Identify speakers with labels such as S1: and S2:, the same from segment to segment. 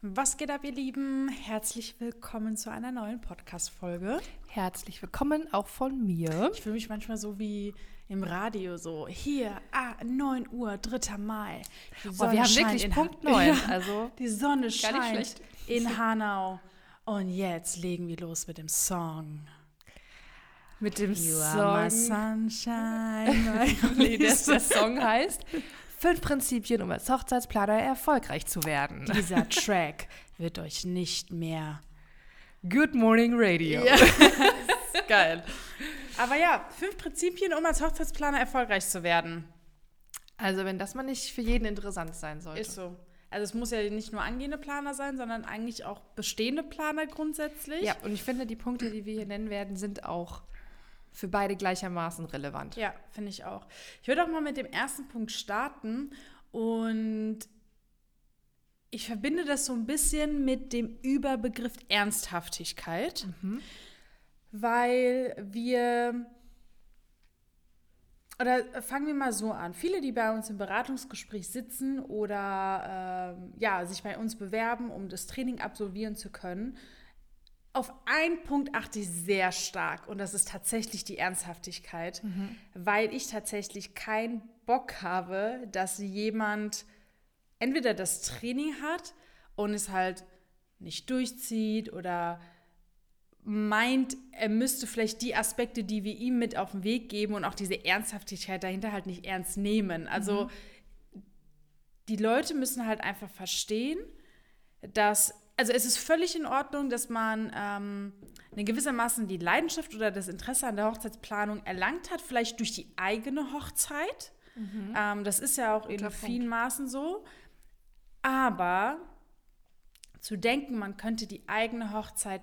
S1: Was geht ab, ihr Lieben? Herzlich willkommen zu einer neuen Podcast-Folge.
S2: Herzlich willkommen auch von mir.
S1: Ich fühle mich manchmal so wie im Radio, so hier, ah, 9 Uhr, 3. Mai.
S2: Die oh, wir haben wirklich Punkt 9. Ja,
S1: also die Sonne scheint in Hanau. Und jetzt legen wir los mit dem Song.
S2: Mit dem
S1: you
S2: Song.
S1: Are my sunshine.
S2: nee, das, der Song heißt Fünf Prinzipien, um als Hochzeitsplaner erfolgreich zu werden.
S1: Dieser Track wird euch nicht mehr.
S2: Good Morning Radio. Ja.
S1: Geil. Aber ja, fünf Prinzipien, um als Hochzeitsplaner erfolgreich zu werden.
S2: Also, wenn das mal nicht für jeden interessant sein sollte.
S1: Ist so. Also es muss ja nicht nur angehende Planer sein, sondern eigentlich auch bestehende Planer grundsätzlich.
S2: Ja, und ich finde, die Punkte, die wir hier nennen werden, sind auch für beide gleichermaßen relevant.
S1: Ja, finde ich auch. Ich würde auch mal mit dem ersten Punkt starten und ich verbinde das so ein bisschen mit dem Überbegriff Ernsthaftigkeit, mhm. weil wir oder fangen wir mal so an. Viele, die bei uns im Beratungsgespräch sitzen oder ähm, ja, sich bei uns bewerben, um das Training absolvieren zu können, auf einen Punkt achte ich sehr stark und das ist tatsächlich die Ernsthaftigkeit, mhm. weil ich tatsächlich keinen Bock habe, dass jemand entweder das Training hat und es halt nicht durchzieht oder meint, er müsste vielleicht die Aspekte, die wir ihm mit auf den Weg geben und auch diese Ernsthaftigkeit dahinter halt nicht ernst nehmen. Also mhm. die Leute müssen halt einfach verstehen, dass also es ist völlig in Ordnung, dass man ähm, eine gewissermaßen die Leidenschaft oder das Interesse an der Hochzeitsplanung erlangt hat, vielleicht durch die eigene Hochzeit. Mhm. Ähm, das ist ja auch Guter in vielen Punkt. Maßen so. Aber zu denken, man könnte die eigene Hochzeit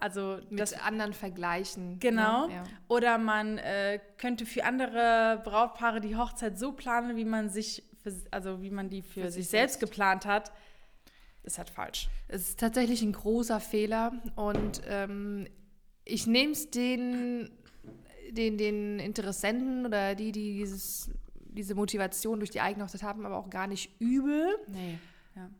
S1: also
S2: mit das, anderen vergleichen.
S1: Genau. Ja, ja. Oder man äh, könnte für andere Brautpaare die Hochzeit so planen, wie man sich, für, also wie man die für, für sich selbst, selbst geplant hat ist halt falsch.
S2: Es ist tatsächlich ein großer Fehler und ähm, ich nehme es den, den, den Interessenten oder die, die dieses, diese Motivation durch die eigene Hochzeit haben, aber auch gar nicht übel.
S1: Nee, ja.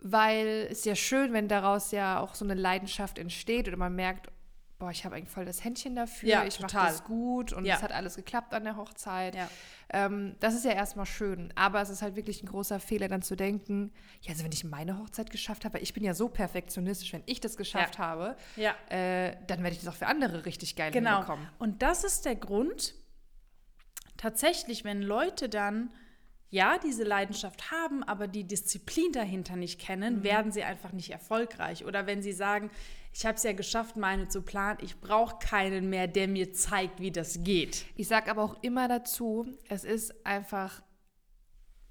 S2: Weil es ja schön, wenn daraus ja auch so eine Leidenschaft entsteht oder man merkt, boah, ich habe eigentlich voll das Händchen dafür, ja, ich mache das gut und ja. es hat alles geklappt an der Hochzeit. Ja. Ähm, das ist ja erstmal schön, aber es ist halt wirklich ein großer Fehler, dann zu denken, ja, also wenn ich meine Hochzeit geschafft habe, ich bin ja so perfektionistisch, wenn ich das geschafft habe, äh, dann werde ich das auch für andere richtig geil
S1: genau. hinbekommen. Und das ist der Grund, tatsächlich, wenn Leute dann ja, diese Leidenschaft haben, aber die Disziplin dahinter nicht kennen, mhm. werden sie einfach nicht erfolgreich. Oder wenn sie sagen, ich habe es ja geschafft, meine zu planen, ich brauche keinen mehr, der mir zeigt, wie das geht.
S2: Ich sage aber auch immer dazu, es ist einfach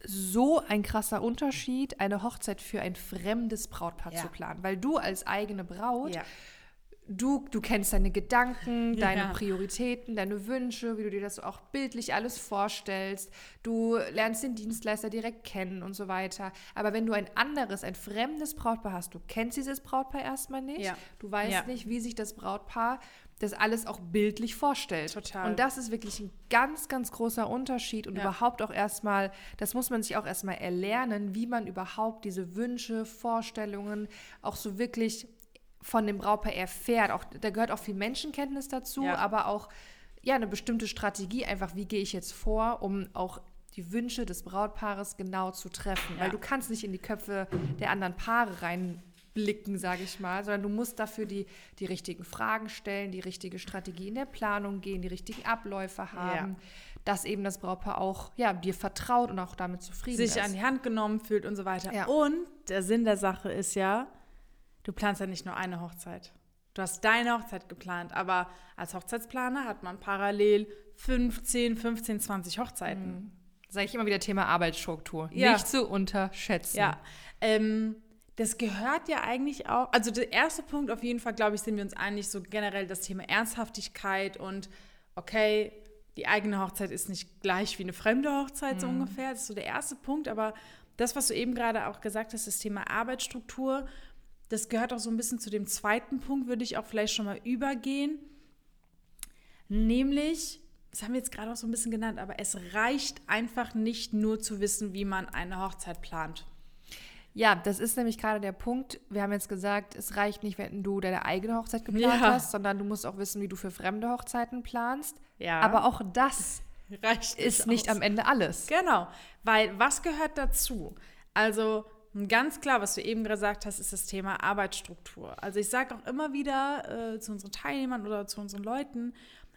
S2: so ein krasser Unterschied, eine Hochzeit für ein fremdes Brautpaar ja. zu planen. Weil du als eigene Braut ja du, du kennst deine Gedanken, deine ja. Prioritäten, deine Wünsche, wie du dir das auch bildlich alles vorstellst. Du lernst den Dienstleister direkt kennen und so weiter. Aber wenn du ein anderes, ein fremdes Brautpaar hast, du kennst dieses Brautpaar erstmal nicht, ja. du weißt ja. nicht, wie sich das Brautpaar das alles auch bildlich vorstellt.
S1: Total.
S2: Und das ist wirklich ein ganz, ganz großer Unterschied und überhaupt auch erstmal, das muss man sich auch erstmal erlernen, wie man überhaupt diese Wünsche, Vorstellungen auch so wirklich von dem Brautpaar erfährt. Auch, da gehört auch viel Menschenkenntnis dazu, ja. aber auch ja, eine bestimmte Strategie, einfach wie gehe ich jetzt vor, um auch die Wünsche des Brautpaares genau zu treffen. Ja. Weil du kannst nicht in die Köpfe der anderen Paare reinblicken, sage ich mal, sondern du musst dafür die, die richtigen Fragen stellen, die richtige Strategie in der Planung gehen, die richtigen Abläufe haben. Ja. Dass eben das Brautpaar auch ja, dir vertraut und auch damit zufrieden
S1: Sich
S2: ist.
S1: Sich an die Hand genommen fühlt und so weiter. Ja. Und der Sinn der Sache ist ja, du planst ja nicht nur eine Hochzeit. Du hast deine Hochzeit geplant, aber als Hochzeitsplaner hat man parallel 15, 15, 20 Hochzeiten. Mhm.
S2: Sage ich immer wieder Thema Arbeitsstruktur. Ja. Nicht zu unterschätzen.
S1: Ja. Ähm, das gehört ja eigentlich auch, also der erste Punkt auf jeden Fall, glaube ich, sind wir uns einig, so generell das Thema Ernsthaftigkeit und okay, die eigene Hochzeit ist nicht gleich wie eine fremde Hochzeit, mhm. so ungefähr. Das ist so der erste Punkt, aber das, was du eben gerade auch gesagt hast, das Thema Arbeitsstruktur das gehört auch so ein bisschen zu dem zweiten Punkt, würde ich auch vielleicht schon mal übergehen. Nämlich, das haben wir jetzt gerade auch so ein bisschen genannt, aber es reicht einfach nicht nur zu wissen, wie man eine Hochzeit plant.
S2: Ja, das ist nämlich gerade der Punkt. Wir haben jetzt gesagt, es reicht nicht, wenn du deine eigene Hochzeit geplant
S1: Ja.
S2: hast, sondern du musst auch wissen, wie du für fremde Hochzeiten planst.
S1: Ja.
S2: Aber auch das
S1: Reicht
S2: ist nicht
S1: aus.
S2: am Ende alles.
S1: Genau, weil was gehört dazu? Also ganz klar, was du eben gesagt hast, ist das Thema Arbeitsstruktur. Also ich sage auch immer wieder äh, zu unseren Teilnehmern oder zu unseren Leuten,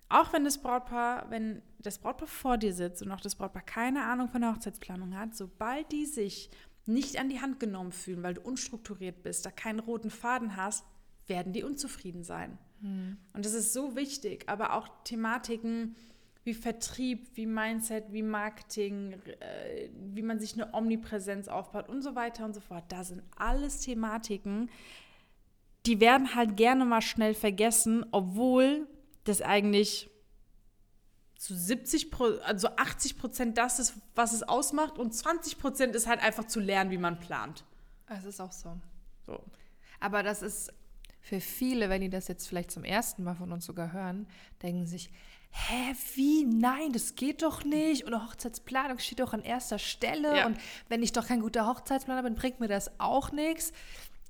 S1: auch wenn das Brautpaar, wenn das Brautpaar vor dir sitzt und auch das Brautpaar keine Ahnung von der Hochzeitsplanung hat, sobald die sich nicht an die Hand genommen fühlen, weil du unstrukturiert bist, da keinen roten Faden hast, werden die unzufrieden sein. Und das ist so wichtig, aber auch Thematiken wie Vertrieb, wie Mindset, wie Marketing, äh, wie man sich eine Omnipräsenz aufbaut und so weiter und so fort. Da sind alles Thematiken, die werden halt gerne mal schnell vergessen, obwohl das eigentlich zu 70, Pro, also 80 Prozent das ist, was es ausmacht und 20 Prozent ist halt einfach zu lernen, wie man plant.
S2: Es ist auch so.
S1: So.
S2: Aber das ist für viele, wenn die das jetzt vielleicht zum ersten Mal von uns sogar hören, denken sich, hä, wie? Nein, das geht doch nicht. Und Hochzeitsplanung steht doch an erster Stelle.
S1: Ja.
S2: Und wenn ich doch kein guter Hochzeitsplaner bin, bringt mir das auch nichts.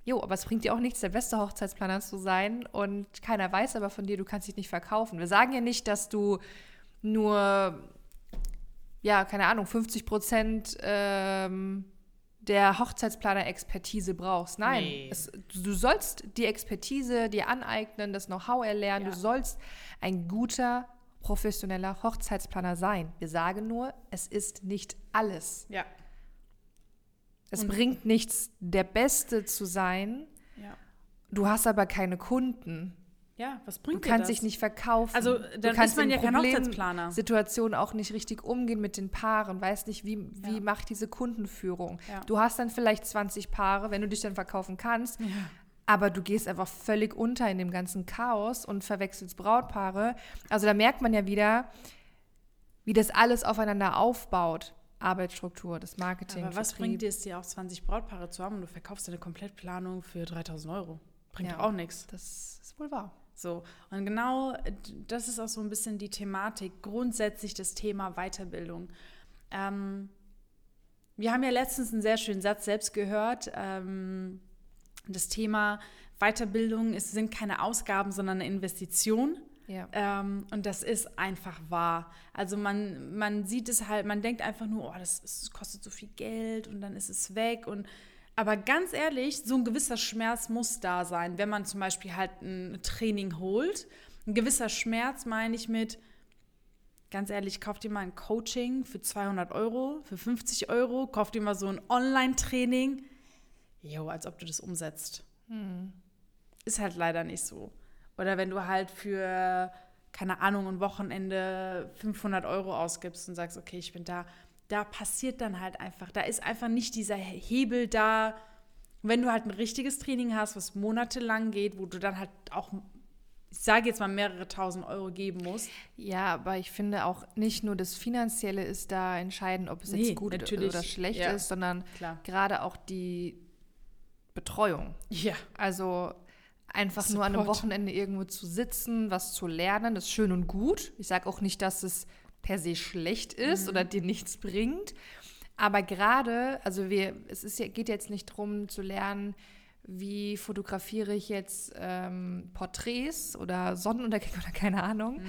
S2: Jo, aber es bringt dir auch nichts, der beste Hochzeitsplaner zu sein. Und keiner weiß aber von dir, du kannst dich nicht verkaufen. Wir sagen ja nicht, dass du nur, ja, keine Ahnung, 50 Prozent ähm, der Hochzeitsplaner-Expertise brauchst. Nein,
S1: Nee.
S2: es, du sollst die Expertise dir aneignen, das Know-how erlernen.
S1: Ja.
S2: Du sollst ein guter, professioneller Hochzeitsplaner sein. Wir sagen nur, es ist nicht alles.
S1: Ja.
S2: Es
S1: Und-
S2: bringt nichts, der Beste zu sein.
S1: Ja.
S2: Du hast aber keine Kunden.
S1: Ja, was
S2: Du
S1: bringt dir
S2: kannst
S1: das?
S2: dich nicht verkaufen.
S1: Also,
S2: du
S1: dann
S2: kannst
S1: ist man ja kein Hochzeitsplaner.
S2: Situationen auch nicht richtig umgehen mit den Paaren, weißt nicht, wie, wie
S1: Ja.
S2: macht diese Kundenführung.
S1: Ja.
S2: Du hast dann vielleicht 20 Paare, wenn du dich dann verkaufen kannst, aber du gehst einfach völlig unter in dem ganzen Chaos und verwechselst Brautpaare. Also da merkt man ja wieder, wie das alles aufeinander aufbaut. Arbeitsstruktur, das Marketing,
S1: Aber was
S2: Vertrieb.
S1: bringt dir es dir auch 20 Brautpaare zu haben und du verkaufst deine Komplettplanung für 3000 Euro? Bringt
S2: Ja.
S1: auch nichts.
S2: Das ist wohl wahr.
S1: So, und genau äh, das ist auch so ein bisschen die Thematik, grundsätzlich das Thema Weiterbildung. Ähm, wir haben ja letztens einen sehr schönen Satz selbst gehört. Ähm, das Thema Weiterbildung ist, sind keine Ausgaben, sondern eine Investition.
S2: Ja.
S1: Ähm, und das ist einfach wahr. Also man, man sieht es halt, man denkt einfach nur, oh, das, ist, kostet so viel Geld und dann ist es weg. Und, aber ganz ehrlich, so ein gewisser Schmerz muss da sein, wenn man zum Beispiel halt ein Training holt. Ein gewisser Schmerz meine ich mit, ganz ehrlich, kauft dir mal ein Coaching für 200 Euro, für 50 Euro, kauft dir mal so ein Online-Training. Jo, als ob du das umsetzt. Ist halt leider nicht so. Oder wenn du halt für, keine Ahnung, ein Wochenende 500 Euro ausgibst und sagst, okay, ich bin da, da passiert dann halt einfach, da ist einfach nicht dieser Hebel da. Wenn du halt ein richtiges Training hast, was monatelang geht, wo du dann halt auch, ich sage jetzt mal, mehrere tausend Euro geben musst.
S2: Ja, aber ich finde auch nicht nur das Finanzielle ist da entscheidend, ob es
S1: Nee,
S2: jetzt gut
S1: natürlich.
S2: oder schlecht
S1: Ja.
S2: ist, sondern
S1: Klar.
S2: gerade auch die Betreuung.
S1: Ja.
S2: Also einfach nur an einem
S1: Support.
S2: Wochenende irgendwo zu sitzen, was zu lernen, das ist schön und gut. Ich sage auch nicht, dass es per se schlecht ist oder dir nichts bringt. Aber gerade, also wir, es ist ja, geht jetzt nicht darum zu lernen, wie fotografiere ich jetzt ähm, Porträts oder Sonnenuntergänge oder keine Ahnung,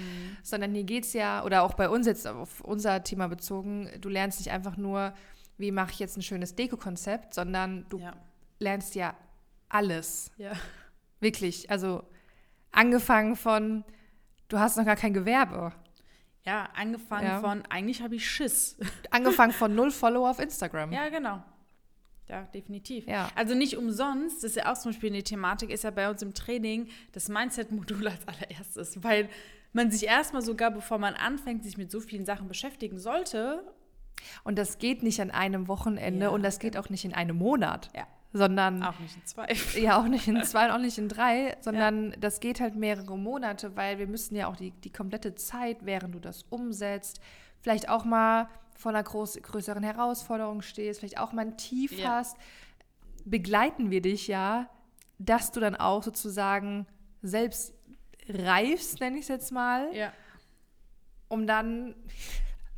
S2: sondern hier geht es ja, oder auch bei uns jetzt auf unser Thema bezogen, du lernst nicht einfach nur, wie mache ich jetzt ein schönes Deko-Konzept, sondern du
S1: Ja.
S2: Lernst ja alles.
S1: Ja.
S2: Wirklich. Also angefangen von, du hast noch gar kein Gewerbe.
S1: Ja, angefangen
S2: Ja.
S1: von, eigentlich habe ich Schiss.
S2: Angefangen von null Follower auf Instagram.
S1: Ja, genau. Ja, definitiv.
S2: Ja.
S1: Also nicht umsonst, das ist ja auch zum Beispiel eine Thematik, ist ja bei uns im Training das Mindset-Modul als allererstes, weil man sich erstmal sogar, bevor man anfängt, sich mit so vielen Sachen beschäftigen sollte.
S2: Und das geht nicht an einem Wochenende
S1: Ja,
S2: und das geht auch nicht in einem Monat,
S1: Ja.
S2: Sondern
S1: Auch nicht in zwei.
S2: ja auch nicht in zwei und auch nicht in drei, sondern das geht halt mehrere Monate, weil wir müssen ja auch die, die komplette Zeit, während du das umsetzt, vielleicht auch mal vor einer groß, größeren Herausforderung stehst, vielleicht auch mal ein Tief
S1: Ja.
S2: hast, begleiten wir dich ja, dass du dann auch sozusagen selbst reifst, nenne ich es jetzt mal,
S1: Ja.
S2: um dann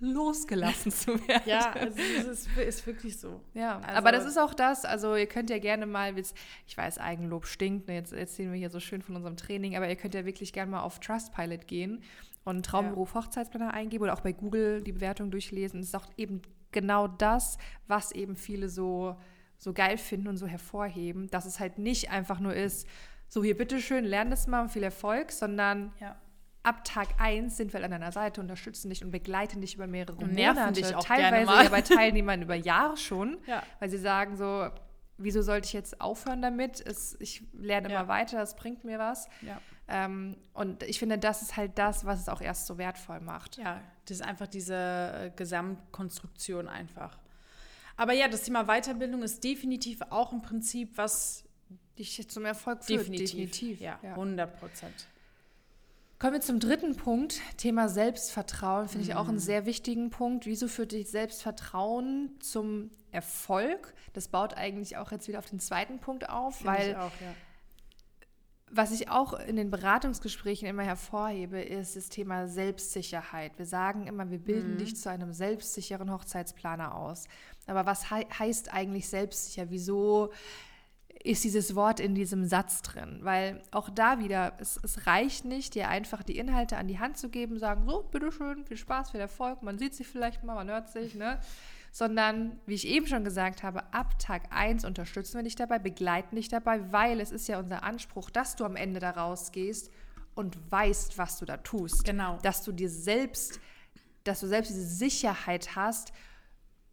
S2: losgelassen zu werden.
S1: Ja, also es ist, ist wirklich so.
S2: Ja,
S1: Also-
S2: aber das ist auch das, also ihr könnt ja gerne mal, ich weiß, Eigenlob stinkt, ne, jetzt erzählen wir hier so schön von unserem Training, aber ihr könnt ja wirklich gerne mal auf Trustpilot gehen und Traumberuf Hochzeitsplaner eingeben oder auch bei Google die Bewertung durchlesen. Das ist auch eben genau das, was eben viele so, so geil finden und so hervorheben, dass es halt nicht einfach nur ist, so hier bitteschön, lern das mal und viel Erfolg, sondern
S1: Ja.
S2: Ab Tag 1 sind wir an deiner Seite, unterstützen dich und begleiten dich über mehrere
S1: Und nerven
S2: Monate.
S1: dich auch
S2: teilweise
S1: gerne mal.
S2: ja bei Teilnehmern über Jahre schon,
S1: Ja.
S2: weil sie sagen so, wieso sollte ich jetzt aufhören damit? Es, ich lerne
S1: Ja.
S2: immer weiter, das bringt mir was.
S1: Ja.
S2: Ähm, und ich finde, das ist halt das, was es auch erst so wertvoll macht.
S1: Ja, das ist einfach diese äh, Gesamtkonstruktion einfach. Aber ja, das Thema Weiterbildung ist definitiv auch im Prinzip was
S2: Dich zum Erfolg führt.
S1: definitiv, ja, 100 Prozent.
S2: Kommen wir zum dritten Punkt, Thema Selbstvertrauen. Finde ich auch
S1: Mhm.
S2: einen sehr wichtigen Punkt. Wieso führt dich Selbstvertrauen zum Erfolg? Das baut eigentlich auch jetzt wieder auf den zweiten Punkt auf, weil
S1: ich auch, ja.
S2: was ich auch in den Beratungsgesprächen immer hervorhebe, ist das Thema Selbstsicherheit. Wir sagen immer, wir bilden dich zu einem selbstsicheren Hochzeitsplaner aus. Aber was hei heißt eigentlich selbstsicher? Wieso ist dieses Wort in diesem Satz drin? Weil auch da wieder, es, es reicht nicht, dir einfach die Inhalte an die Hand zu geben, sagen, so, bitteschön, viel Spaß, viel Erfolg, man sieht sich vielleicht mal, man hört sich, ne? sondern, wie ich eben schon gesagt habe, ab Tag 1 unterstützen wir dich dabei, begleiten dich dabei, weil es ist ja unser Anspruch, dass du am Ende da rausgehst und weißt, was du da tust.
S1: Genau.
S2: Dass du dir selbst, dass du selbst diese Sicherheit hast,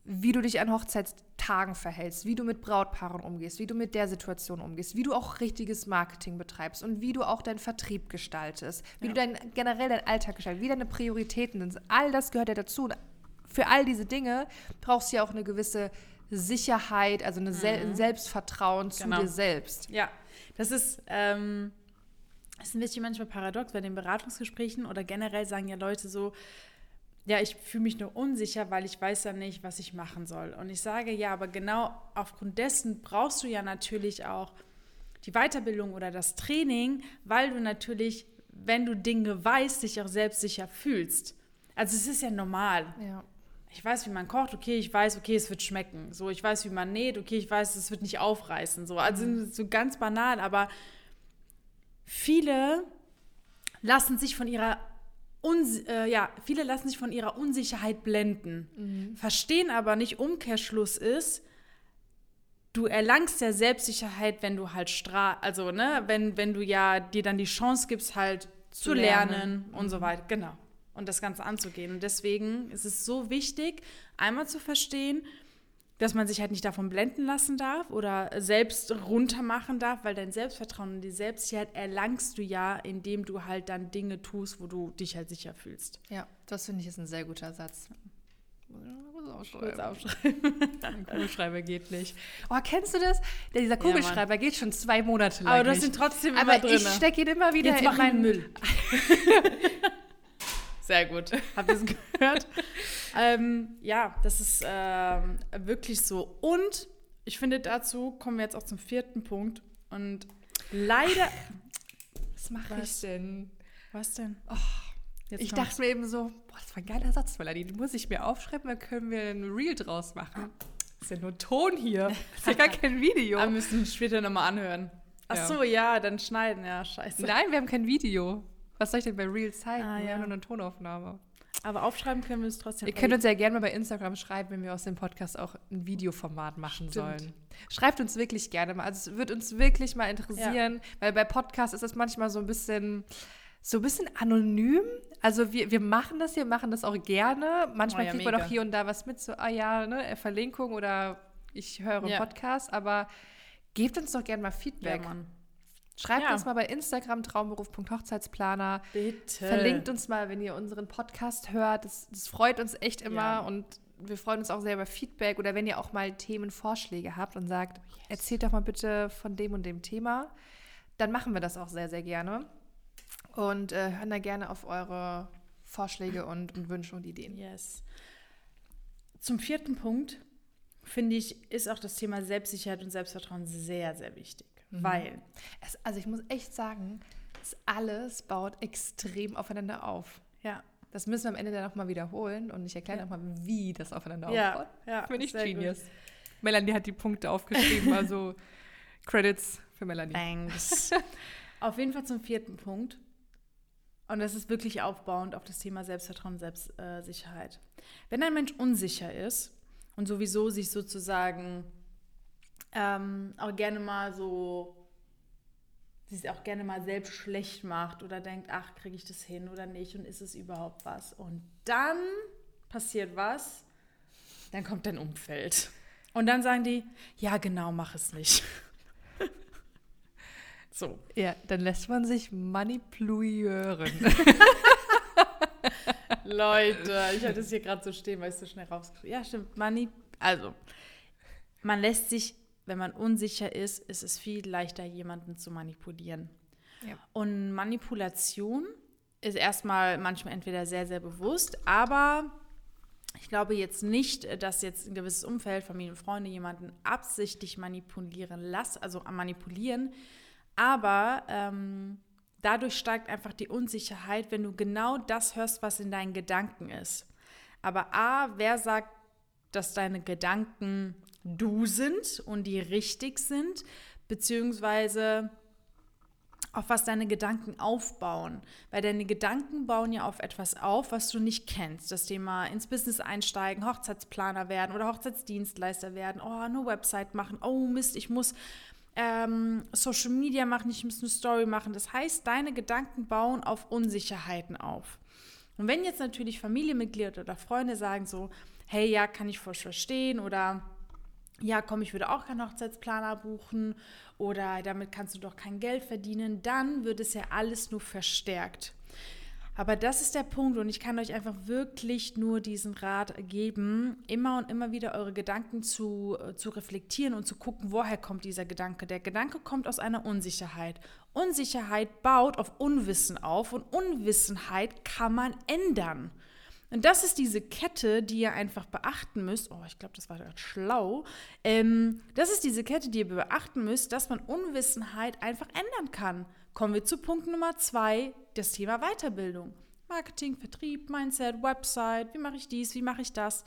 S2: wie du dich an Hochzeitstagen verhältst, wie du mit Brautpaaren umgehst, wie du mit der Situation umgehst, wie du auch richtiges Marketing betreibst und wie du auch deinen Vertrieb gestaltest, wie du dein, generell deinen Alltag gestaltest, wie deine Prioritäten sind. All das gehört ja dazu. Und für all diese Dinge brauchst du ja auch eine gewisse Sicherheit, also eine Sel ein Selbstvertrauen zu
S1: Genau.
S2: dir selbst.
S1: Ja, das ist, ähm, das ist ein bisschen manchmal paradox bei den Beratungsgesprächen oder generell sagen ja Leute so, ja, ich fühle mich nur unsicher, weil ich weiß ja nicht, was ich machen soll. Und ich sage, ja, aber genau aufgrund dessen brauchst du ja natürlich auch die Weiterbildung oder das Training, weil du natürlich, wenn du Dinge weißt, dich auch selbstsicher fühlst. Also es ist ja normal.
S2: Ja.
S1: Ich weiß, wie man kocht, okay, ich weiß, okay, es wird schmecken. So, ich weiß, wie man näht, okay, ich weiß, es wird nicht aufreißen. So, also so ganz banal, aber viele lassen sich von ihrer Uns äh, ja, viele lassen sich von ihrer Unsicherheit blenden, verstehen aber nicht, Umkehrschluss ist, du erlangst ja Selbstsicherheit, wenn du halt stra also ne, wenn, wenn du ja dir dann die Chance gibst, halt zu,
S2: Zu
S1: lernen,
S2: lernen.
S1: und so weiter. Genau. Und das Ganze anzugehen. Und deswegen ist es so wichtig, einmal zu verstehen, dass man sich halt nicht davon blenden lassen darf oder selbst runtermachen darf, weil dein Selbstvertrauen und die Selbstsicherheit erlangst du ja, indem du halt dann Dinge tust, wo du dich halt sicher fühlst.
S2: Ja, das finde ich ist ein sehr guter Satz. Muss
S1: Kurz aufschreiben.
S2: Ein Kugelschreiber geht nicht. Oh, kennst du das? Der, dieser Kugelschreiber geht schon zwei Monate lang
S1: Aber du hast ihn trotzdem
S2: Aber
S1: immer drin.
S2: ich stecke ihn immer wieder
S1: Jetzt
S2: in meinen
S1: Müll. Sehr gut. Habt ihr es gehört? ähm, ja, das ist ähm, wirklich so. Und ich finde, dazu kommen wir jetzt auch zum vierten Punkt. Und leider.
S2: Was mache ich denn?
S1: Was denn? Jetzt
S2: Ich
S1: kommt's.
S2: dachte mir eben so, boah, das war ein geiler Satz, Melanie. Den muss ich mir aufschreiben, dann können wir ein Reel draus machen. Das ist ja nur Ton hier. Das ist ja gar kein Video.
S1: Aber müssen wir später nochmal anhören. Ach so, ja, dann schneiden. Ja, scheiße.
S2: Nein, wir haben kein Video. Was soll ich denn bei Reels zeigen?
S1: Ah,
S2: wir
S1: ja.
S2: haben nur eine Tonaufnahme.
S1: Aber aufschreiben können wir es trotzdem.
S2: Ihr könnt uns ja gerne mal bei Instagram schreiben, wenn wir aus dem Podcast auch ein Videoformat machen
S1: Stimmt.
S2: sollen. Schreibt uns wirklich gerne mal. Also es wird uns wirklich mal interessieren, weil bei Podcasts ist das manchmal so ein bisschen so ein bisschen anonym. Also wir, wir machen das hier, machen das auch gerne. Manchmal
S1: Oh ja,
S2: kriegt man auch hier und da was mit, so, ah ja, ne, Verlinkung oder ich höre
S1: Ja.
S2: Podcast, aber gebt uns doch gerne mal
S1: ja,
S2: Feedback.
S1: Mann.
S2: Schreibt
S1: Ja.
S2: uns mal bei Instagram traumberuf.hochzeitsplaner.
S1: Bitte.
S2: Verlinkt uns mal, wenn ihr unseren Podcast hört. Das, das freut uns echt immer
S1: Ja.
S2: und wir freuen uns auch sehr über Feedback oder wenn ihr auch mal Themenvorschläge habt und sagt, erzählt doch mal bitte von dem und dem Thema, dann machen wir das auch sehr, sehr gerne und äh, hören da gerne auf eure Vorschläge und, und Wünsche und Ideen.
S1: Yes. Zum vierten Punkt, finde ich, ist auch das Thema Selbstsicherheit und Selbstvertrauen sehr, sehr wichtig. Weil,
S2: Es, also ich muss echt sagen, das alles baut extrem aufeinander auf.
S1: ja,
S2: Das müssen wir am Ende dann nochmal wiederholen und ich erkläre ja. nochmal, wie das aufeinander
S1: ja,
S2: aufbaut.
S1: Ja,
S2: Finde ich genius. Gut. Melanie hat die Punkte aufgeschrieben, also Credits für Melanie.
S1: Thanks. auf jeden Fall zum vierten Punkt. Und das ist wirklich aufbauend auf das Thema Selbstvertrauen Selbstsicherheit. Wenn ein Mensch unsicher ist und sowieso sich sozusagen ähm, auch gerne mal so sich auch gerne mal selbst schlecht macht oder denkt, ach, kriege ich das hin oder nicht und ist es überhaupt was? Und dann passiert was, dann kommt dein Umfeld. Und dann sagen die, ja, genau, mach es nicht.
S2: so. Ja, dann lässt man sich manipulieren.
S1: Leute, ich hatte es hier gerade so stehen, weil ich so schnell rausgeschrieben Ja, stimmt. Mani also, man lässt sich wenn man unsicher ist, ist es viel leichter, jemanden zu manipulieren. Ja. Und Manipulation ist erstmal manchmal entweder sehr, sehr bewusst, aber ich glaube jetzt nicht, dass jetzt ein gewisses Umfeld, Familie und Freunde jemanden absichtlich manipulieren lassen, also manipulieren, aber ähm, dadurch steigt einfach die Unsicherheit, wenn du genau das hörst, was in deinen Gedanken ist. Aber A, wer sagt, dass deine Gedanken du sind und die richtig sind, beziehungsweise auf was deine Gedanken aufbauen. Weil deine Gedanken bauen ja auf etwas auf, was du nicht kennst. Das Thema ins Business einsteigen, Hochzeitsplaner werden oder Hochzeitsdienstleister werden, oh, eine Website machen, oh Mist, ich muss ähm, Social Media machen, ich muss eine Story machen. Das heißt, deine Gedanken bauen auf Unsicherheiten auf. Und wenn jetzt natürlich Familienmitglieder oder Freunde sagen so, hey, ja, kann ich voll verstehen oder ja, komm, ich würde auch keinen Hochzeitsplaner buchen oder damit kannst du doch kein Geld verdienen, dann wird es ja alles nur verstärkt. Aber das ist der Punkt und ich kann euch einfach wirklich nur diesen Rat geben, immer und immer wieder eure Gedanken zu, äh, zu reflektieren und zu gucken, woher kommt dieser Gedanke. Der Gedanke kommt aus einer Unsicherheit. Unsicherheit baut auf Unwissen auf und Unwissenheit kann man ändern. Und das ist diese Kette, die ihr einfach beachten müsst. Oh, ich glaube, das war gerade schlau. Ähm, das ist diese Kette, die ihr beachten müsst, dass man Unwissenheit einfach ändern kann. Kommen wir zu Punkt Nummer zwei, das Thema Weiterbildung. Marketing, Vertrieb, Mindset, Website, wie mache ich dies, wie mache ich das?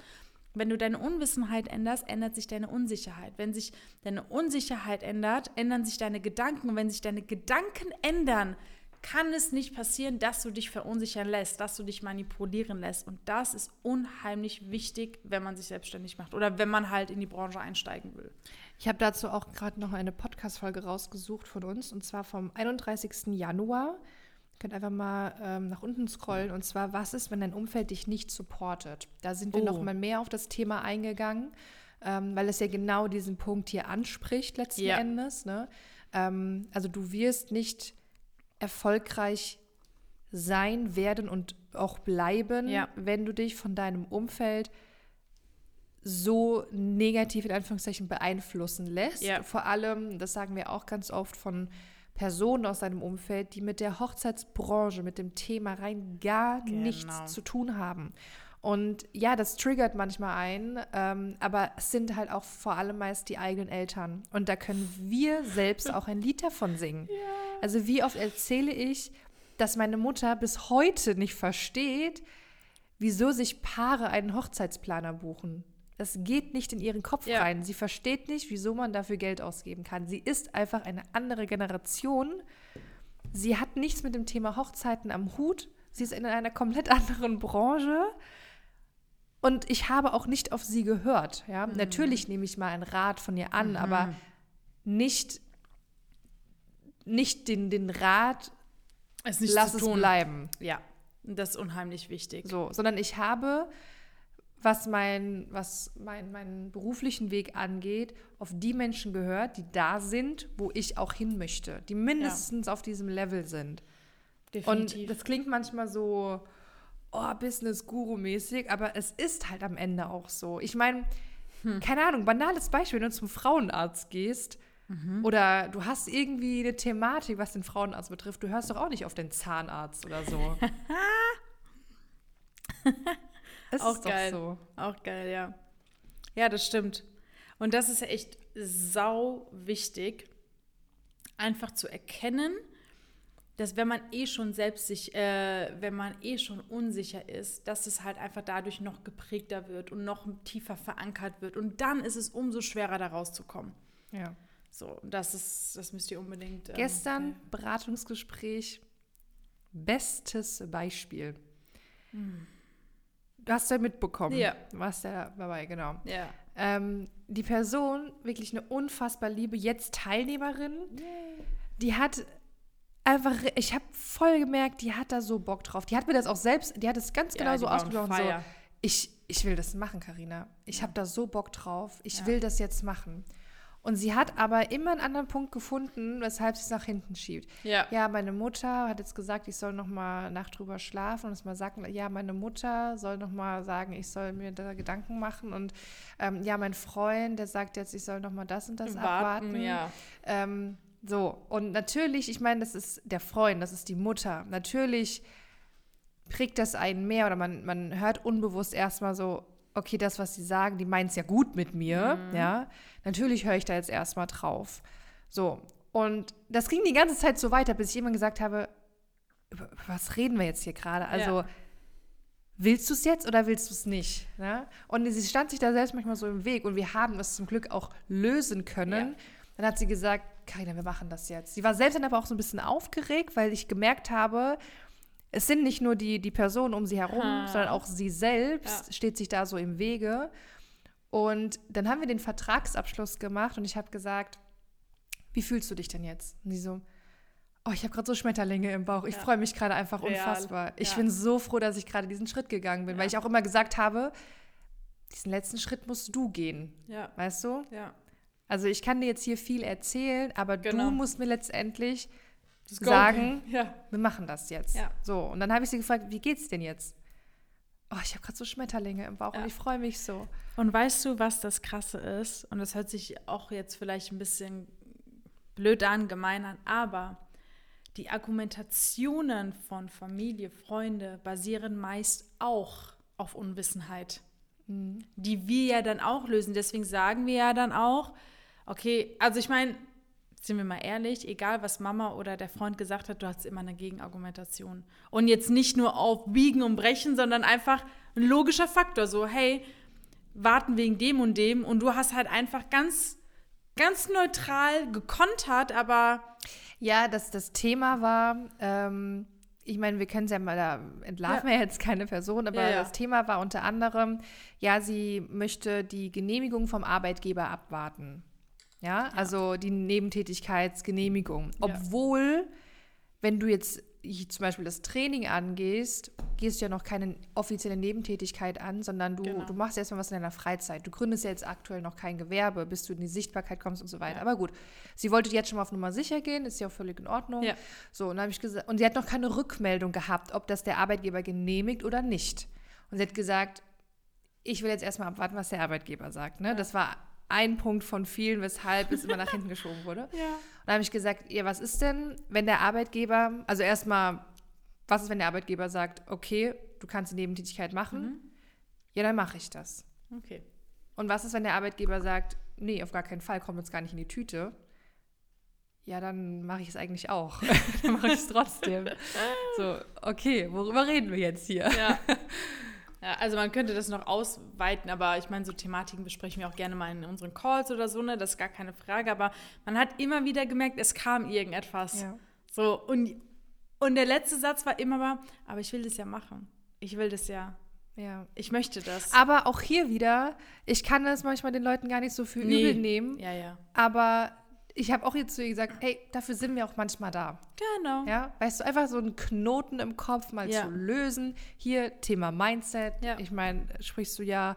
S1: Wenn du deine Unwissenheit änderst, ändert sich deine Unsicherheit. Wenn sich deine Unsicherheit ändert, ändern sich deine Gedanken. Und wenn sich deine Gedanken ändern, kann es nicht passieren, dass du dich verunsichern lässt, dass du dich manipulieren lässt. Und das ist unheimlich wichtig, wenn man sich selbstständig macht oder wenn man halt in die Branche einsteigen will.
S2: Ich habe dazu auch gerade noch eine Podcast-Folge rausgesucht von uns und zwar vom 31. Januar. Ihr könnt einfach mal ähm, nach unten scrollen und zwar, was ist, wenn dein Umfeld dich nicht supportet? Da sind wir oh. noch mal mehr auf das Thema eingegangen, ähm, weil es ja genau diesen Punkt hier anspricht letzten ja. Endes. Ne? Ähm, also du wirst nicht erfolgreich sein werden und auch bleiben, ja. wenn du dich von deinem Umfeld so negativ in Anführungszeichen beeinflussen lässt. Ja. Vor allem, das sagen wir auch ganz oft von Personen aus deinem Umfeld, die mit der Hochzeitsbranche, mit dem Thema rein gar genau. nichts zu tun haben. Und ja, das triggert manchmal ein, ähm, aber es sind halt auch vor allem meist die eigenen Eltern. Und da können wir selbst auch ein Lied davon singen. Ja. Also wie oft erzähle ich, dass meine Mutter bis heute nicht versteht, wieso sich Paare einen Hochzeitsplaner buchen. Das geht nicht in ihren Kopf ja. rein. Sie versteht nicht, wieso man dafür Geld ausgeben kann. Sie ist einfach eine andere Generation. Sie hat nichts mit dem Thema Hochzeiten am Hut. Sie ist in einer komplett anderen Branche. Und ich habe auch nicht auf sie gehört. Ja? Mhm. Natürlich nehme ich mal einen Rat von ihr an, mhm. aber nicht, nicht den, den Rat,
S1: es nicht lass es bleiben. Ja, das ist unheimlich wichtig.
S2: So, sondern ich habe, was, mein, was mein, meinen beruflichen Weg angeht, auf die Menschen gehört, die da sind, wo ich auch hin möchte, die mindestens ja. auf diesem Level sind. Definitiv. Und das klingt manchmal so, oh, Business-Guru-mäßig, aber es ist halt am Ende auch so. Ich meine, hm. keine Ahnung, banales Beispiel, wenn du zum Frauenarzt gehst mhm. oder du hast irgendwie eine Thematik, was den Frauenarzt betrifft, du hörst doch auch nicht auf den Zahnarzt oder so.
S1: es auch ist geil. so. Auch geil, ja. Ja, das stimmt. Und das ist ja echt sau wichtig, einfach zu erkennen, dass wenn man eh schon selbst sich, äh, wenn man eh schon unsicher ist, dass es halt einfach dadurch noch geprägter wird und noch tiefer verankert wird. Und dann ist es umso schwerer, da rauszukommen.
S2: Ja.
S1: So, das ist, das müsst ihr unbedingt.
S2: Ähm, Gestern okay. Beratungsgespräch, bestes Beispiel. Hm. Du hast ja mitbekommen.
S1: Ja.
S2: Du warst ja dabei, genau.
S1: Ja.
S2: Ähm, die Person, wirklich eine unfassbar liebe, jetzt Teilnehmerin, Yay. die hat einfach, ich habe voll gemerkt, die hat da so Bock drauf. Die hat mir das auch selbst, die hat es ganz genau ja, so ausgesprochen. So, ich, ich will das machen, Karina. Ich ja. habe da so Bock drauf. Ich ja. will das jetzt machen. Und sie hat aber immer einen anderen Punkt gefunden, weshalb sie es nach hinten schiebt.
S1: Ja.
S2: Ja, meine Mutter hat jetzt gesagt, ich soll noch mal Nacht drüber schlafen und es mal sagen, ja, meine Mutter soll noch mal sagen, ich soll mir da Gedanken machen und ähm, ja, mein Freund, der sagt jetzt, ich soll noch mal das und das Warten, abwarten.
S1: Ja.
S2: Ähm, so, und natürlich, ich meine, das ist der Freund, das ist die Mutter. Natürlich prägt das einen mehr oder man, man hört unbewusst erstmal so, okay, das, was sie sagen, die meint es ja gut mit mir, mhm. ja. Natürlich höre ich da jetzt erstmal drauf. So, und das ging die ganze Zeit so weiter, bis ich jemand gesagt habe, über, was reden wir jetzt hier gerade? Also, ja. willst du es jetzt oder willst du es nicht? Ja? Und sie stand sich da selbst manchmal so im Weg und wir haben es zum Glück auch lösen können. Ja. Dann hat sie gesagt, Karina, wir machen das jetzt. Sie war selbst dann aber auch so ein bisschen aufgeregt, weil ich gemerkt habe, es sind nicht nur die, die Personen um sie herum, ha. sondern auch sie selbst ja. steht sich da so im Wege. Und dann haben wir den Vertragsabschluss gemacht und ich habe gesagt, wie fühlst du dich denn jetzt? Und sie so, oh, ich habe gerade so Schmetterlinge im Bauch. Ich ja. freue mich gerade einfach unfassbar. Ich ja. bin so froh, dass ich gerade diesen Schritt gegangen bin, weil ich auch immer gesagt habe, diesen letzten Schritt musst du gehen.
S1: Ja.
S2: Weißt du?
S1: Ja.
S2: Also ich kann dir jetzt hier viel erzählen, aber genau. du musst mir letztendlich sagen, ja. wir machen das jetzt.
S1: Ja.
S2: So, und dann habe ich sie gefragt, wie geht's denn jetzt? Oh, ich habe gerade so Schmetterlinge im Bauch ja. und ich freue mich so.
S1: Und weißt du, was das Krasse ist? Und das hört sich auch jetzt vielleicht ein bisschen blöd an, gemein an, aber die Argumentationen von Familie, Freunde basieren meist auch auf Unwissenheit, mhm. die wir ja dann auch lösen. Deswegen sagen wir ja dann auch, okay, also ich meine, sind wir mal ehrlich, egal was Mama oder der Freund gesagt hat, du hast immer eine Gegenargumentation. Und jetzt nicht nur auf Biegen und Brechen, sondern einfach ein logischer Faktor. So, hey, warten wegen dem und dem. Und du hast halt einfach ganz, ganz neutral gekontert, aber.
S2: Ja, das, das Thema war, ähm, ich meine, wir können es ja mal, da entlarven ja. wir jetzt keine Person, aber ja, ja. das Thema war unter anderem, ja, sie möchte die Genehmigung vom Arbeitgeber abwarten. Ja, also die Nebentätigkeitsgenehmigung. Obwohl, wenn du jetzt zum Beispiel das Training angehst, gehst du ja noch keine offizielle Nebentätigkeit an, sondern du, genau. du machst erstmal was in deiner Freizeit. Du gründest ja jetzt aktuell noch kein Gewerbe, bis du in die Sichtbarkeit kommst und so weiter. Ja. Aber gut, sie wollte jetzt schon mal auf Nummer sicher gehen, ist ja auch völlig in Ordnung.
S1: Ja.
S2: So, und habe ich gesagt, und sie hat noch keine Rückmeldung gehabt, ob das der Arbeitgeber genehmigt oder nicht. Und sie hat gesagt, ich will jetzt erstmal abwarten, was der Arbeitgeber sagt. Ne? Ja. Das war ein Punkt von vielen, weshalb es immer nach hinten geschoben wurde.
S1: Ja.
S2: Und da habe ich gesagt, ja, was ist denn, wenn der Arbeitgeber, also erstmal, was ist, wenn der Arbeitgeber sagt, okay, du kannst die Nebentätigkeit machen? Mhm. Ja, dann mache ich das.
S1: Okay.
S2: Und was ist, wenn der Arbeitgeber sagt, nee, auf gar keinen Fall, kommt uns gar nicht in die Tüte? Ja, dann mache ich es eigentlich auch. dann mache ich es trotzdem. so, okay, worüber reden wir jetzt hier?
S1: Ja. Ja, also man könnte das noch ausweiten, aber ich meine, so Thematiken besprechen wir auch gerne mal in unseren Calls oder so, ne? Das ist gar keine Frage. Aber man hat immer wieder gemerkt, es kam irgendetwas.
S2: Ja.
S1: So, und, und der letzte Satz war immer mal, aber ich will das ja machen. Ich will das ja.
S2: Ja.
S1: Ich möchte das.
S2: Aber auch hier wieder, ich kann das manchmal den Leuten gar nicht so für nee. übel nehmen.
S1: Ja, ja.
S2: Aber ich habe auch jetzt zu ihr gesagt, hey, dafür sind wir auch manchmal da.
S1: Genau.
S2: Ja, weißt du, einfach so einen Knoten im Kopf mal ja. zu lösen. Hier Thema Mindset.
S1: Ja.
S2: Ich meine, sprichst du ja,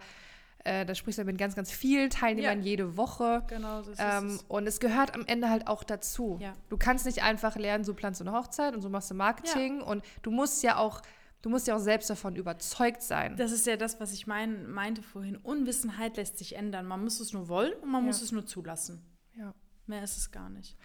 S2: äh, da sprichst du mit ganz, ganz vielen Teilnehmern ja. jede Woche.
S1: Genau, so ist
S2: ähm,
S1: es.
S2: Und es gehört am Ende halt auch dazu.
S1: Ja.
S2: Du kannst nicht einfach lernen, so planst du eine Hochzeit und so machst du Marketing. Und du musst ja auch Du musst ja auch selbst davon überzeugt sein.
S1: Das ist ja das, was ich mein, meinte vorhin. Unwissenheit lässt sich ändern. Man muss es nur wollen und man muss es nur zulassen.
S2: Ja.
S1: Mehr ist es gar nicht.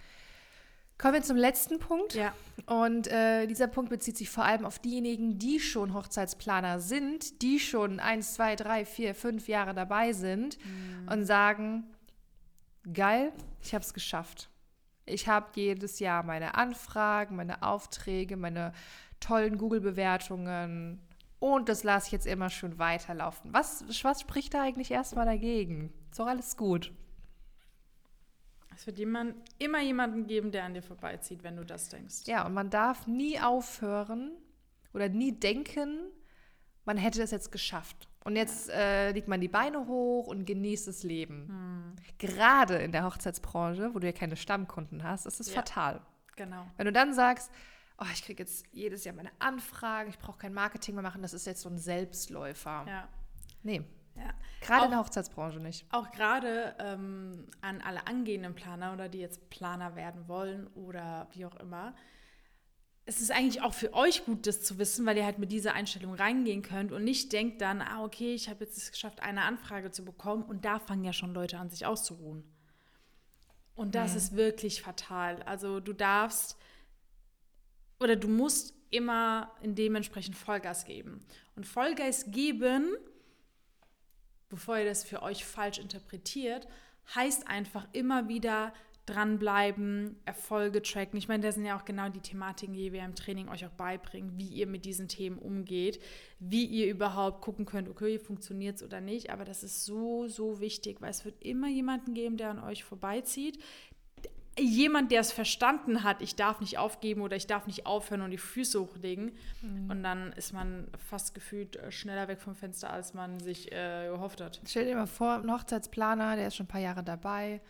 S2: Kommen wir zum letzten Punkt.
S1: Ja.
S2: Und äh, dieser Punkt bezieht sich vor allem auf diejenigen, die schon Hochzeitsplaner sind, die schon eins, zwei, drei, vier, fünf Jahre dabei sind mhm. und sagen, geil, ich habe es geschafft. Ich habe jedes Jahr meine Anfragen, meine Aufträge, meine tollen Google-Bewertungen und das lasse ich jetzt immer schön weiterlaufen. Was, was spricht da eigentlich erstmal dagegen? Ist doch alles gut.
S1: Es wird jemand, immer jemanden geben, der an dir vorbeizieht, wenn du das denkst.
S2: Ja, und man darf nie aufhören oder nie denken, man hätte es jetzt geschafft. Und jetzt äh, legt man die Beine hoch und genießt das Leben. Hm. Gerade in der Hochzeitsbranche, wo du ja keine Stammkunden hast, ist es ja. fatal.
S1: Genau.
S2: Wenn du dann sagst, oh, ich kriege jetzt jedes Jahr meine Anfragen, ich brauche kein Marketing mehr machen, das ist jetzt so ein Selbstläufer.
S1: Ja.
S2: Nee.
S1: Ja.
S2: Gerade in der Hochzeitsbranche nicht.
S1: Auch gerade ähm, an alle angehenden Planer oder die jetzt Planer werden wollen oder wie auch immer. Es ist eigentlich auch für euch gut, das zu wissen, weil ihr halt mit dieser Einstellung reingehen könnt und nicht denkt dann, ah, okay, ich habe jetzt es geschafft, eine Anfrage zu bekommen und da fangen ja schon Leute an, sich auszuruhen. Und das mhm. ist wirklich fatal. Also du darfst oder du musst immer in dementsprechend Vollgas geben. Und Vollgas geben, bevor ihr das für euch falsch interpretiert, heißt einfach immer wieder dranbleiben, Erfolge tracken. Ich meine, das sind ja auch genau die Thematiken, die wir im Training euch auch beibringen, wie ihr mit diesen Themen umgeht, wie ihr überhaupt gucken könnt, okay, funktioniert es oder nicht. Aber das ist so, so wichtig, weil es wird immer jemanden geben, der an euch vorbeizieht, jemand, der es verstanden hat, ich darf nicht aufgeben oder ich darf nicht aufhören und die Füße hochlegen. Mhm. Und dann ist man fast gefühlt äh, schneller weg vom Fenster, als man sich äh, gehofft hat.
S2: Stell dir mal vor, ein Hochzeitsplaner, der ist schon ein paar Jahre dabei,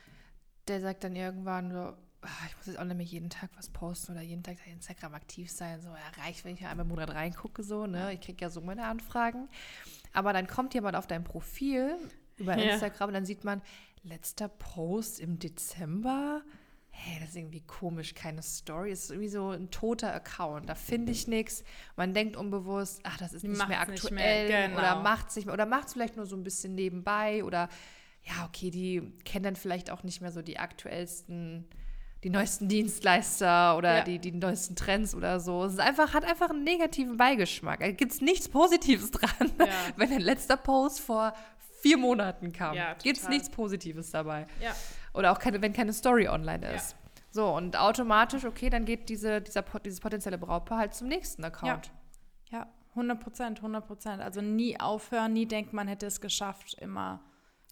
S2: der sagt dann irgendwann so, ach, ich muss jetzt auch nicht mehr jeden Tag was posten oder jeden Tag bei Instagram aktiv sein. So, ja, reicht, wenn ich einmal im Monat reingucke, so, ne? Ich kriege ja so meine Anfragen. Aber dann kommt jemand auf dein Profil über Instagram ja. und dann sieht man, letzter Post im Dezember hey, das ist irgendwie komisch, keine Story. Es ist irgendwie so ein toter Account. Da finde ich nichts. Man denkt unbewusst, ach, das ist nicht macht's mehr aktuell nicht mehr. Genau. oder macht es nicht mehr oder macht es vielleicht nur so ein bisschen nebenbei oder ja, okay, die kennen dann vielleicht auch nicht mehr so die aktuellsten, die neuesten Dienstleister oder ja. die, die neuesten Trends oder so. Es ist einfach, hat einfach einen negativen Beigeschmack. Da gibt es nichts Positives dran, ja. wenn dein letzter Post vor vier Monaten kam. Ja, Gibt es nichts Positives dabei.
S1: Ja.
S2: Oder auch keine, wenn keine Story online ist. Ja. So, und automatisch, okay, dann geht diese, dieser, dieses potenzielle Brautpaar halt zum nächsten Account.
S1: Ja, ja 100 Prozent, 100 Prozent. Also nie aufhören, nie denken, man hätte es geschafft, immer.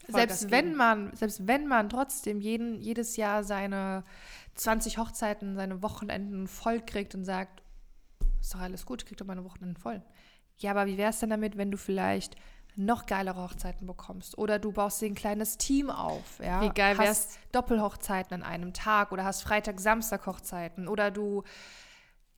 S2: Selbst wenn man, selbst wenn man trotzdem jeden, jedes Jahr seine 20 Hochzeiten, seine Wochenenden voll kriegt und sagt, ist doch alles gut, ich krieg doch meine Wochenenden voll. Ja, aber wie wäre es denn damit, wenn du vielleicht noch geilere Hochzeiten bekommst. Oder du baust dir ein kleines Team auf. Ja?
S1: Wie geil wär's?
S2: Hast Doppelhochzeiten an einem Tag oder hast Freitag, Samstag Hochzeiten oder du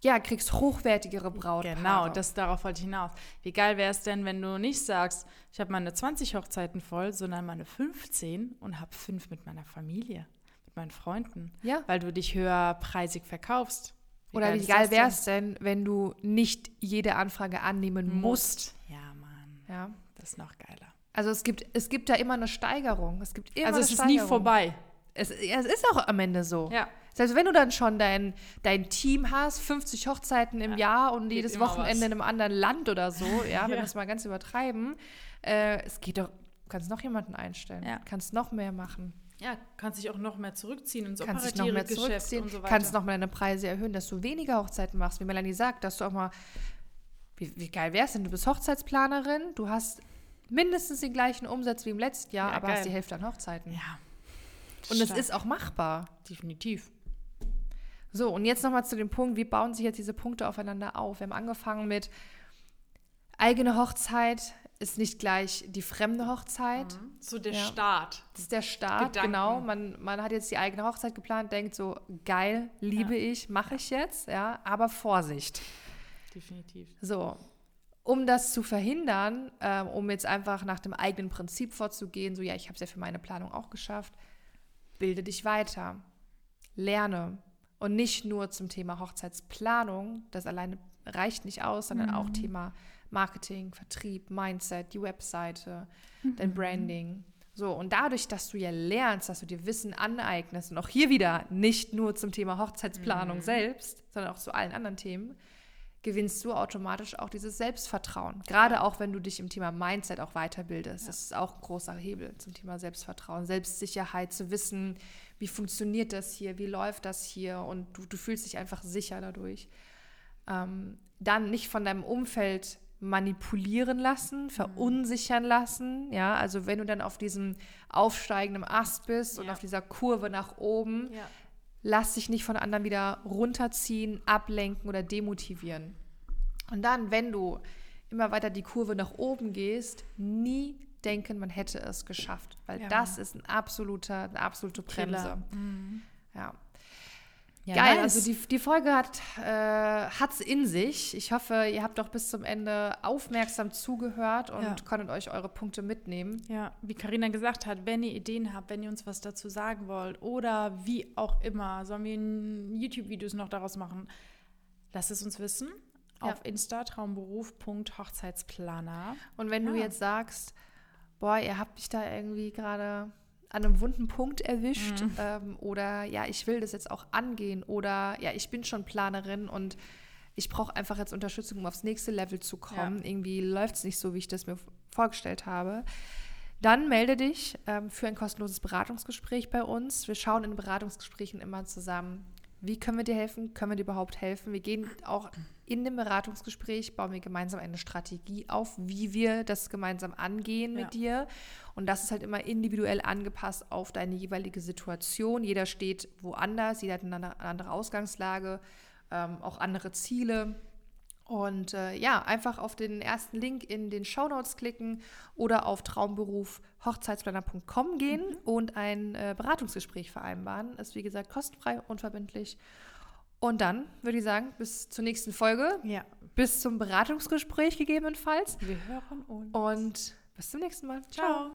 S2: ja, kriegst hochwertigere Brautpaare.
S1: Genau, das, darauf wollte ich hinaus. Wie geil wäre es denn, wenn du nicht sagst, ich habe meine 20 Hochzeiten voll, sondern meine 15 und habe fünf mit meiner Familie, mit meinen Freunden.
S2: Ja.
S1: Weil du dich höherpreisig verkaufst.
S2: Wie Oder wie geil wäre es denn, wenn du nicht jede Anfrage annehmen musst?
S1: Ja, Mann.
S2: Ja.
S1: Das ist noch geiler.
S2: Also es gibt, es gibt da immer eine Steigerung. Es gibt immer
S1: also
S2: es
S1: ist nie vorbei.
S2: Es, es, ist auch am Ende so.
S1: Ja.
S2: Selbst wenn du dann schon dein, dein Team hast, 50 Hochzeiten im ja. Jahr und jedes Wochenende was. in einem anderen Land oder so, ja, wenn ja. wir es mal ganz übertreiben, äh, es geht doch, du kannst noch jemanden einstellen,
S1: ja.
S2: kannst noch mehr machen.
S1: Ja, kannst dich auch noch mehr zurückziehen ins
S2: kannst dich noch mehr zurückziehen, so kannst noch mal deine Preise erhöhen, dass du weniger Hochzeiten machst, wie Melanie sagt, dass du auch mal wie, wie geil wäre es denn? Du bist Hochzeitsplanerin, du hast mindestens den gleichen Umsatz wie im letzten Jahr, ja, aber geil. hast die Hälfte an Hochzeiten.
S1: Ja.
S2: Und es ist auch machbar.
S1: Definitiv.
S2: So, und jetzt nochmal zu dem Punkt, wie bauen sich jetzt diese Punkte aufeinander auf? Wir haben angefangen mit eigene Hochzeit ist nicht gleich die fremde Hochzeit.
S1: Mhm. So der ja. Start.
S2: Das ist der Start, Gedanken. genau. Man, man hat jetzt die eigene Hochzeit geplant, denkt so, geil, liebe ja. ich, mache ich jetzt, ja, aber Vorsicht.
S1: Definitiv.
S2: So, um das zu verhindern, ähm, um jetzt einfach nach dem eigenen Prinzip vorzugehen, so ja, ich habe es ja für meine Planung auch geschafft, bilde dich weiter, lerne und nicht nur zum Thema Hochzeitsplanung, das alleine reicht nicht aus, sondern mhm. auch Thema Marketing, Vertrieb, Mindset, die Webseite, mhm. dein Branding. So, und dadurch, dass du ja lernst, dass du dir Wissen aneignest und auch hier wieder nicht nur zum Thema Hochzeitsplanung mhm. selbst, sondern auch zu allen anderen Themen, gewinnst du automatisch auch dieses Selbstvertrauen. Gerade auch, wenn du dich im Thema Mindset auch weiterbildest. Ja. Das ist auch ein großer Hebel zum Thema Selbstvertrauen, Selbstsicherheit, zu wissen, wie funktioniert das hier, wie läuft das hier und du, du fühlst dich einfach sicher dadurch. Ähm, dann nicht von deinem Umfeld manipulieren lassen, mhm. verunsichern lassen. Ja, also wenn du dann auf diesem aufsteigenden Ast bist ja. und auf dieser Kurve nach oben, ja. Lass dich nicht von anderen wieder runterziehen, ablenken oder demotivieren. Und dann, wenn du immer weiter die Kurve nach oben gehst, nie denken, man hätte es geschafft, weil ja. das ist ein absoluter, eine absolute Bremse. Mhm. Ja. Ja, Geil, nice. also die, die Folge hat es äh, in sich. Ich hoffe, ihr habt doch bis zum Ende aufmerksam zugehört und ja. konntet euch eure Punkte mitnehmen.
S1: Ja, wie Karina gesagt hat, wenn ihr Ideen habt, wenn ihr uns was dazu sagen wollt oder wie auch immer, sollen wir YouTube-Videos noch daraus machen, lasst es uns wissen. Ja. Auf Insta traumberuf.hochzeitsplaner.
S2: Und wenn du jetzt sagst, boah, ihr habt mich da irgendwie gerade an einem wunden Punkt erwischt mhm. ähm, oder ja, ich will das jetzt auch angehen oder ja, ich bin schon Planerin und ich brauche einfach jetzt Unterstützung, um aufs nächste Level zu kommen. Ja. Irgendwie läuft es nicht so, wie ich das mir vorgestellt habe. Dann melde dich ähm, für ein kostenloses Beratungsgespräch bei uns. Wir schauen in Beratungsgesprächen immer zusammen, wie können wir dir helfen? Können wir dir überhaupt helfen? Wir gehen auch in dem Beratungsgespräch, bauen wir gemeinsam eine Strategie auf, wie wir das gemeinsam angehen mit ja. dir. Und das ist halt immer individuell angepasst auf deine jeweilige Situation. Jeder steht woanders, jeder hat eine andere Ausgangslage, ähm, auch andere Ziele. Und äh, ja, einfach auf den ersten Link in den Show Notes klicken oder auf traumberuf-hochzeitsplaner.com gehen mhm. und ein äh, Beratungsgespräch vereinbaren. Ist wie gesagt kostenfrei, unverbindlich. Und dann würde ich sagen, bis zur nächsten Folge.
S1: Ja.
S2: Bis zum Beratungsgespräch gegebenenfalls.
S1: Wir hören uns.
S2: Und bis zum nächsten Mal. Ciao. Ciao.